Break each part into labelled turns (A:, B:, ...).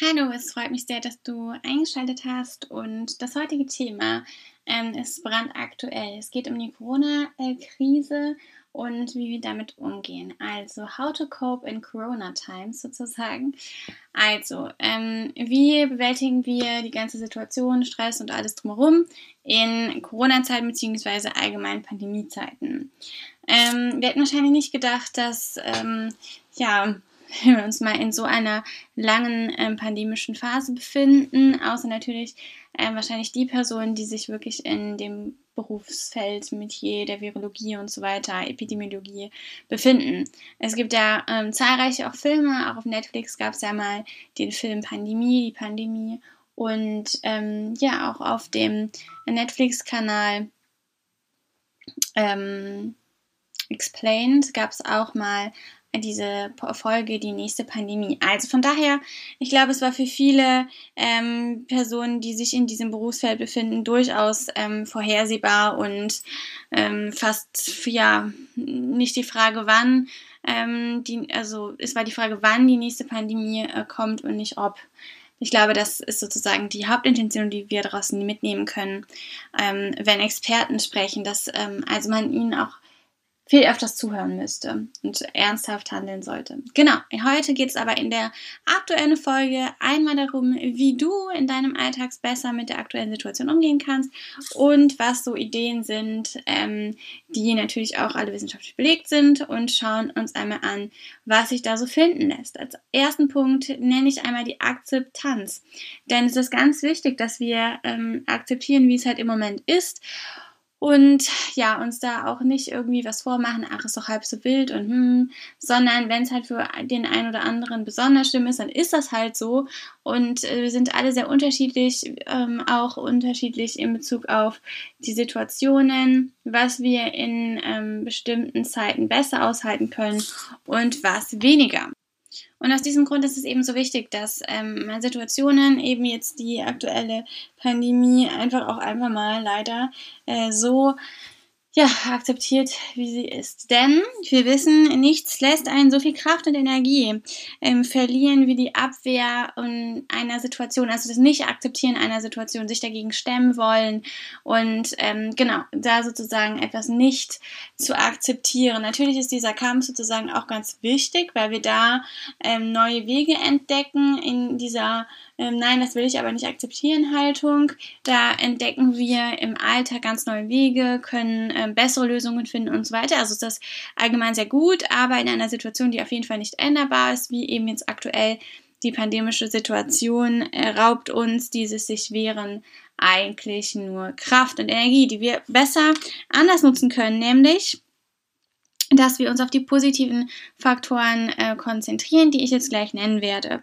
A: Hallo, es freut mich sehr, dass du eingeschaltet hast und das heutige Thema ähm, ist brandaktuell. Es geht um die Corona-Krise und wie wir damit umgehen. Also, how to cope in Corona Times sozusagen. Also, ähm, wie bewältigen wir die ganze Situation, Stress und alles drumherum in Corona-Zeiten bzw. allgemein Pandemiezeiten? Ähm, wir hätten wahrscheinlich nicht gedacht, dass ähm, ja wenn wir uns mal in so einer langen ähm, pandemischen Phase befinden, außer natürlich ähm, wahrscheinlich die Personen, die sich wirklich in dem Berufsfeld, Metier der Virologie und so weiter, Epidemiologie befinden. Es gibt ja ähm, zahlreiche auch Filme, auch auf Netflix gab es ja mal den Film Pandemie, die Pandemie und ähm, ja, auch auf dem Netflix-Kanal ähm, Explained gab es auch mal diese Folge die nächste Pandemie. Also von daher, ich glaube, es war für viele ähm, Personen, die sich in diesem Berufsfeld befinden, durchaus ähm, vorhersehbar und ähm, fast ja nicht die Frage, wann ähm, die, also es war die Frage, wann die nächste Pandemie äh, kommt und nicht ob. Ich glaube, das ist sozusagen die Hauptintention, die wir daraus mitnehmen können, ähm, wenn Experten sprechen, dass ähm, also man ihnen auch viel öfters zuhören müsste und ernsthaft handeln sollte. Genau, heute geht es aber in der aktuellen Folge einmal darum, wie du in deinem Alltag besser mit der aktuellen Situation umgehen kannst und was so Ideen sind, ähm, die natürlich auch alle wissenschaftlich belegt sind und schauen uns einmal an, was sich da so finden lässt. Als ersten Punkt nenne ich einmal die Akzeptanz. Denn es ist ganz wichtig, dass wir ähm, akzeptieren, wie es halt im Moment ist und ja, uns da auch nicht irgendwie was vormachen, ach, ist doch halb so wild und hm, sondern wenn es halt für den einen oder anderen besonders schlimm ist, dann ist das halt so. Und äh, wir sind alle sehr unterschiedlich, ähm, auch unterschiedlich in Bezug auf die Situationen, was wir in ähm, bestimmten Zeiten besser aushalten können und was weniger. Und aus diesem Grund ist es eben so wichtig, dass ähm, Situationen, eben jetzt die aktuelle Pandemie, einfach auch einfach mal leider äh, so ja, akzeptiert, wie sie ist. Denn wir wissen, nichts lässt einen so viel Kraft und Energie ähm, verlieren wie die Abwehr in einer Situation, also das Nicht-Akzeptieren einer Situation, sich dagegen stemmen wollen und ähm, genau, da sozusagen etwas nicht zu akzeptieren. Natürlich ist dieser Kampf sozusagen auch ganz wichtig, weil wir da ähm, neue Wege entdecken in dieser ähm, Nein, das will ich aber nicht akzeptieren Haltung. Da entdecken wir im Alltag ganz neue Wege, können ähm, bessere Lösungen finden und so weiter. Also ist das allgemein sehr gut, aber in einer Situation, die auf jeden Fall nicht änderbar ist, wie eben jetzt aktuell die pandemische Situation, äh, raubt uns dieses sich wehren eigentlich nur Kraft und Energie, die wir besser anders nutzen können, nämlich dass wir uns auf die positiven Faktoren äh, konzentrieren, die ich jetzt gleich nennen werde.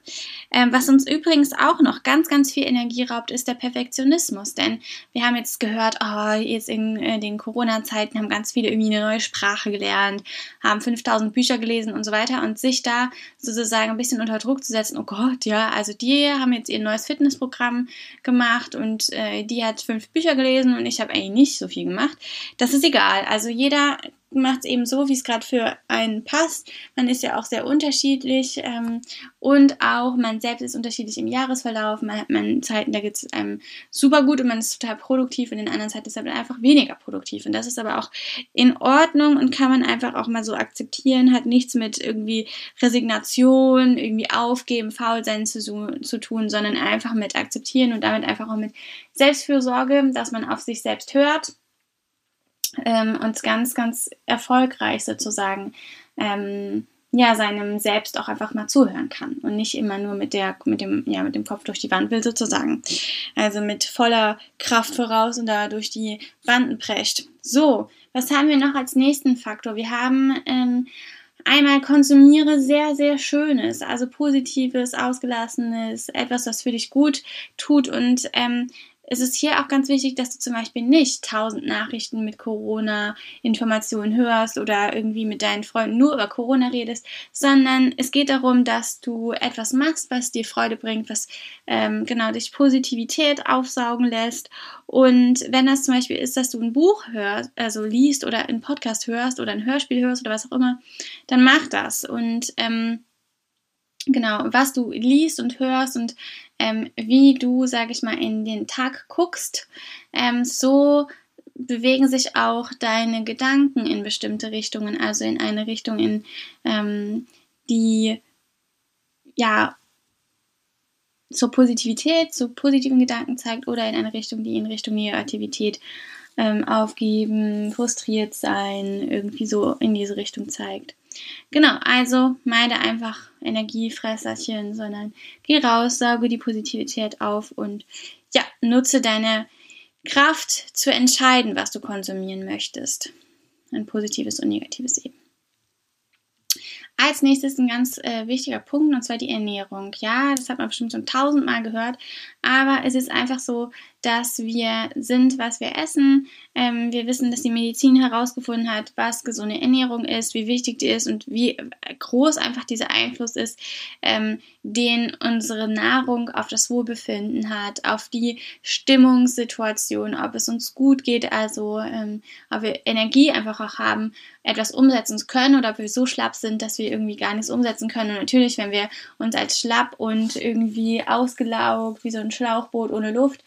A: Ähm, was uns übrigens auch noch ganz, ganz viel Energie raubt, ist der Perfektionismus. Denn wir haben jetzt gehört, oh, jetzt in äh, den Corona-Zeiten haben ganz viele irgendwie eine neue Sprache gelernt, haben 5000 Bücher gelesen und so weiter. Und sich da sozusagen ein bisschen unter Druck zu setzen, oh Gott, ja, also die haben jetzt ihr neues Fitnessprogramm gemacht und äh, die hat fünf Bücher gelesen und ich habe eigentlich nicht so viel gemacht. Das ist egal. Also jeder macht es eben so, wie es gerade für einen passt. Man ist ja auch sehr unterschiedlich ähm, und auch man selbst ist unterschiedlich im Jahresverlauf. Man hat man Zeiten, da geht es einem super gut und man ist total produktiv und in anderen Zeiten ist man einfach weniger produktiv. Und das ist aber auch in Ordnung und kann man einfach auch mal so akzeptieren, hat nichts mit irgendwie Resignation, irgendwie aufgeben, faul sein zu, zu tun, sondern einfach mit akzeptieren und damit einfach auch mit Selbstfürsorge, dass man auf sich selbst hört ähm, und ganz, ganz erfolgreich sozusagen ähm, ja, seinem Selbst auch einfach mal zuhören kann und nicht immer nur mit der, mit dem, ja, mit dem Kopf durch die Wand will sozusagen. Also mit voller Kraft voraus und da durch die Wanden prescht. So, was haben wir noch als nächsten Faktor? Wir haben ähm, einmal konsumiere sehr, sehr Schönes, also Positives, Ausgelassenes, etwas, was für dich gut tut und ähm, es ist hier auch ganz wichtig, dass du zum Beispiel nicht tausend Nachrichten mit Corona-Informationen hörst oder irgendwie mit deinen Freunden nur über Corona redest, sondern es geht darum, dass du etwas machst, was dir Freude bringt, was ähm, genau dich Positivität aufsaugen lässt. Und wenn das zum Beispiel ist, dass du ein Buch hörst, also liest oder einen Podcast hörst oder ein Hörspiel hörst oder was auch immer, dann mach das und ähm, genau, was du liest und hörst und ähm, wie du, sage ich mal, in den Tag guckst, ähm, so bewegen sich auch deine Gedanken in bestimmte Richtungen, also in eine Richtung, in ähm, die ja zur Positivität, zu positiven Gedanken zeigt oder in eine Richtung, die in Richtung Negativität ähm, aufgeben, frustriert sein, irgendwie so in diese Richtung zeigt. Genau, also meide einfach Energiefresserchen, sondern geh raus, sauge die Positivität auf und ja, nutze deine Kraft zu entscheiden, was du konsumieren möchtest. Ein positives und negatives eben. Als nächstes ein ganz äh, wichtiger Punkt und zwar die Ernährung. Ja, das hat man bestimmt schon tausendmal gehört, aber es ist einfach so, dass wir sind, was wir essen. Ähm, wir wissen, dass die Medizin herausgefunden hat, was gesunde Ernährung ist, wie wichtig die ist und wie groß einfach dieser Einfluss ist, ähm, den unsere Nahrung auf das Wohlbefinden hat, auf die Stimmungssituation, ob es uns gut geht, also ähm, ob wir Energie einfach auch haben, etwas umsetzen zu können oder ob wir so schlapp sind, dass wir irgendwie gar nichts umsetzen können. Und natürlich, wenn wir uns als schlapp und irgendwie ausgelaugt, wie so ein Schlauchboot ohne Luft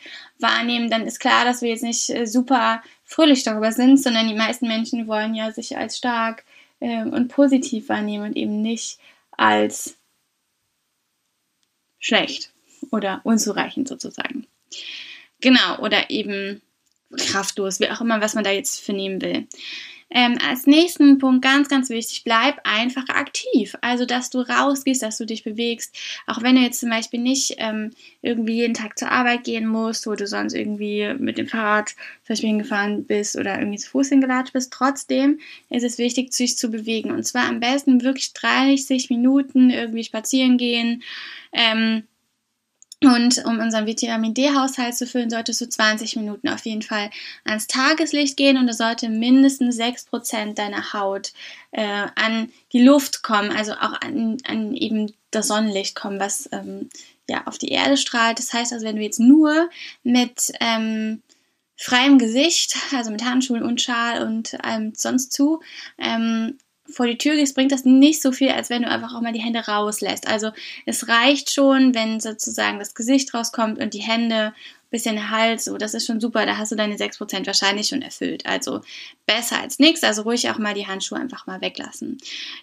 A: wahrnehmen, dann ist klar, dass wir jetzt nicht äh, super fröhlich darüber sind, sondern die meisten Menschen wollen ja sich als stark äh, und positiv wahrnehmen und eben nicht als schlecht oder unzureichend sozusagen. Genau, oder eben kraftlos, wie auch immer, was man da jetzt für nehmen will. Ähm, als nächsten Punkt ganz, ganz wichtig, bleib einfach aktiv. Also, dass du rausgehst, dass du dich bewegst. Auch wenn du jetzt zum Beispiel nicht ähm, irgendwie jeden Tag zur Arbeit gehen musst, wo du sonst irgendwie mit dem Fahrrad zum Beispiel hingefahren bist oder irgendwie zu Fuß hingelatscht bist. Trotzdem ist es wichtig, sich zu bewegen. Und zwar am besten wirklich 30 Minuten irgendwie spazieren gehen. Ähm, und um unseren Vitamin D-Haushalt zu füllen, solltest du 20 Minuten auf jeden Fall ans Tageslicht gehen und es sollte mindestens 6% deiner Haut äh, an die Luft kommen, also auch an, an eben das Sonnenlicht kommen, was ähm, ja auf die Erde strahlt. Das heißt also, wenn du jetzt nur mit ähm, freiem Gesicht, also mit Handschuhen und Schal und allem sonst zu, ähm, vor die Tür gehst, bringt das nicht so viel, als wenn du einfach auch mal die Hände rauslässt. Also es reicht schon, wenn sozusagen das Gesicht rauskommt und die Hände bisschen Hals, so, das ist schon super, da hast du deine 6% wahrscheinlich schon erfüllt. Also besser als nichts, also ruhig auch mal die Handschuhe einfach mal weglassen.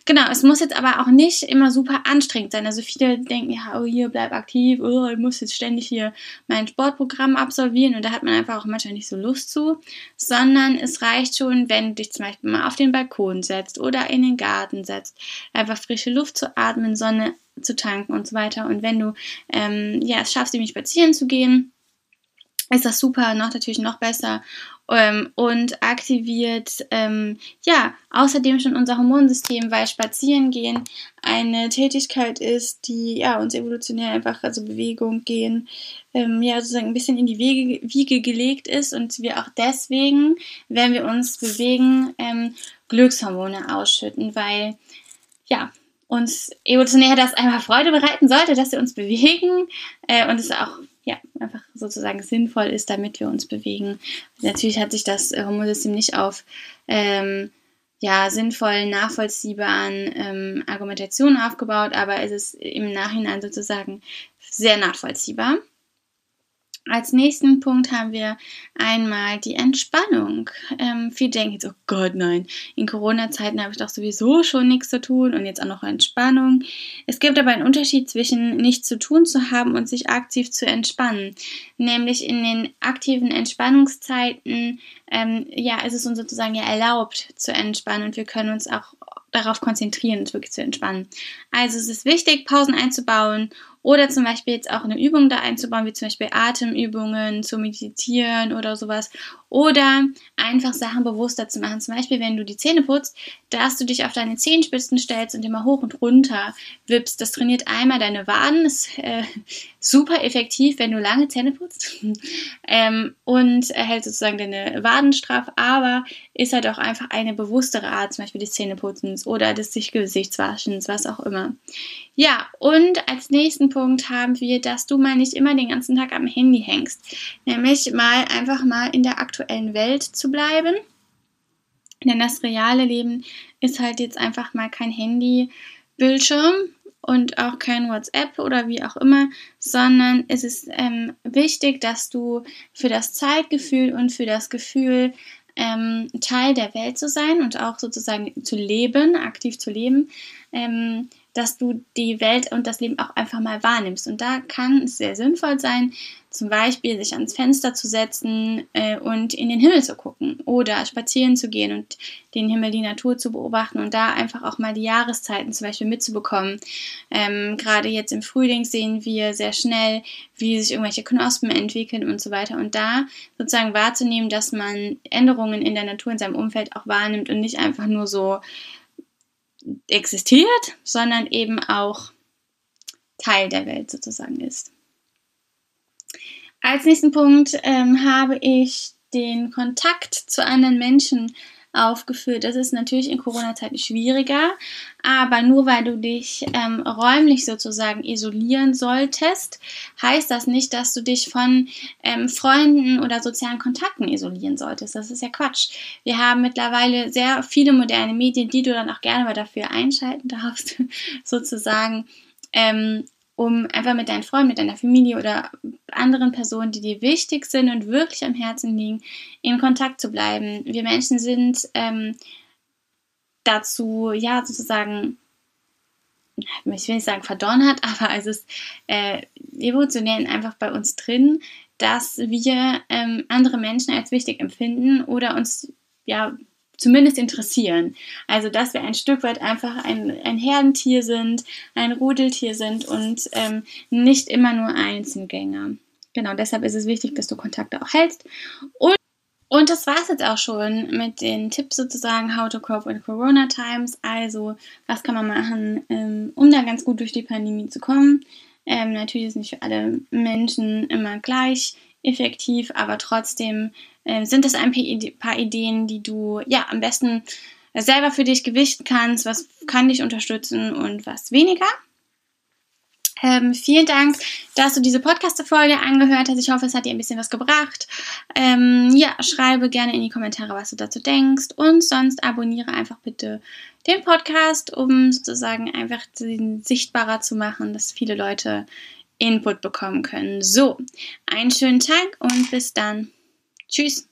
A: Genau, es muss jetzt aber auch nicht immer super anstrengend sein. Also viele denken, ja, oh, hier bleib aktiv, oh, ich muss jetzt ständig hier mein Sportprogramm absolvieren und da hat man einfach auch manchmal nicht so Lust zu, sondern es reicht schon, wenn du dich zum Beispiel mal auf den Balkon setzt oder in den Garten setzt, einfach frische Luft zu atmen, Sonne zu tanken und so weiter. Und wenn du ähm, ja, es schaffst, nämlich spazieren zu gehen, ist das super, noch natürlich noch besser ähm, und aktiviert ähm, ja außerdem schon unser Hormonsystem, weil Spazieren gehen eine Tätigkeit ist, die ja uns evolutionär einfach also Bewegung gehen ähm, ja sozusagen ein bisschen in die Wege, Wiege gelegt ist und wir auch deswegen, wenn wir uns bewegen, ähm, Glückshormone ausschütten, weil ja uns evolutionär das einmal Freude bereiten sollte, dass wir uns bewegen äh, und es auch ja, einfach sozusagen sinnvoll ist, damit wir uns bewegen. Natürlich hat sich das Hormonsystem nicht auf ähm, ja, sinnvollen, nachvollziehbaren ähm, Argumentationen aufgebaut, aber es ist im Nachhinein sozusagen sehr nachvollziehbar. Als nächsten Punkt haben wir einmal die Entspannung. Ähm, viele denken jetzt, oh Gott, nein, in Corona-Zeiten habe ich doch sowieso schon nichts zu tun und jetzt auch noch Entspannung. Es gibt aber einen Unterschied zwischen nichts zu tun zu haben und sich aktiv zu entspannen. Nämlich in den aktiven Entspannungszeiten, ähm, ja, ist es uns sozusagen ja erlaubt zu entspannen und wir können uns auch darauf konzentrieren, uns wirklich zu entspannen. Also es ist wichtig, Pausen einzubauen oder zum Beispiel jetzt auch eine Übung da einzubauen, wie zum Beispiel Atemübungen, zu meditieren oder sowas. Oder einfach Sachen bewusster zu machen. Zum Beispiel, wenn du die Zähne putzt, dass du dich auf deine Zehenspitzen stellst und immer hoch und runter wippst. Das trainiert einmal deine Waden. Ist äh, super effektiv, wenn du lange Zähne putzt. ähm, und erhält sozusagen deine Waden straff, aber ist halt auch einfach eine bewusstere Art, zum Beispiel des Zähneputzens oder des sich Gesichtswaschens, was auch immer. Ja, und als nächsten Punkt haben wir, dass du mal nicht immer den ganzen Tag am Handy hängst. Nämlich mal einfach mal in der aktuellen Welt zu bleiben. Denn das reale Leben ist halt jetzt einfach mal kein Handy-Bildschirm und auch kein WhatsApp oder wie auch immer, sondern es ist ähm, wichtig, dass du für das Zeitgefühl und für das Gefühl, ähm, Teil der Welt zu sein und auch sozusagen zu leben, aktiv zu leben, ähm, dass du die Welt und das Leben auch einfach mal wahrnimmst. Und da kann es sehr sinnvoll sein, zum Beispiel sich ans Fenster zu setzen äh, und in den Himmel zu gucken oder spazieren zu gehen und den Himmel, die Natur zu beobachten und da einfach auch mal die Jahreszeiten zum Beispiel mitzubekommen. Ähm, Gerade jetzt im Frühling sehen wir sehr schnell, wie sich irgendwelche Knospen entwickeln und so weiter. Und da sozusagen wahrzunehmen, dass man Änderungen in der Natur, in seinem Umfeld auch wahrnimmt und nicht einfach nur so existiert, sondern eben auch Teil der Welt sozusagen ist. Als nächsten Punkt ähm, habe ich den Kontakt zu anderen Menschen aufgeführt. Das ist natürlich in Corona-Zeiten schwieriger, aber nur weil du dich ähm, räumlich sozusagen isolieren solltest, heißt das nicht, dass du dich von ähm, Freunden oder sozialen Kontakten isolieren solltest. Das ist ja Quatsch. Wir haben mittlerweile sehr viele moderne Medien, die du dann auch gerne mal dafür einschalten darfst, sozusagen. Ähm, um einfach mit deinen Freunden, mit deiner Familie oder anderen Personen, die dir wichtig sind und wirklich am Herzen liegen, in Kontakt zu bleiben. Wir Menschen sind ähm, dazu, ja, sozusagen, ich will nicht sagen verdonnert, aber es ist äh, evolutionär einfach bei uns drin, dass wir ähm, andere Menschen als wichtig empfinden oder uns ja zumindest interessieren. Also, dass wir ein Stück weit einfach ein, ein Herdentier sind, ein Rudeltier sind und ähm, nicht immer nur Einzelgänger. Genau, deshalb ist es wichtig, dass du Kontakte auch hältst. Und, und das war es jetzt auch schon mit den Tipps sozusagen, how to cope in Corona Times. Also, was kann man machen, ähm, um da ganz gut durch die Pandemie zu kommen. Ähm, natürlich ist nicht für alle Menschen immer gleich effektiv, aber trotzdem äh, sind das ein paar Ideen, die du ja am besten selber für dich gewichten kannst, was kann dich unterstützen und was weniger. Ähm, vielen Dank, dass du diese Podcast-Folge angehört hast. Ich hoffe, es hat dir ein bisschen was gebracht. Ähm, ja, schreibe gerne in die Kommentare, was du dazu denkst. Und sonst abonniere einfach bitte den Podcast, um sozusagen einfach den sichtbarer zu machen, dass viele Leute Input bekommen können. So, einen schönen Tag und bis dann. Чусь!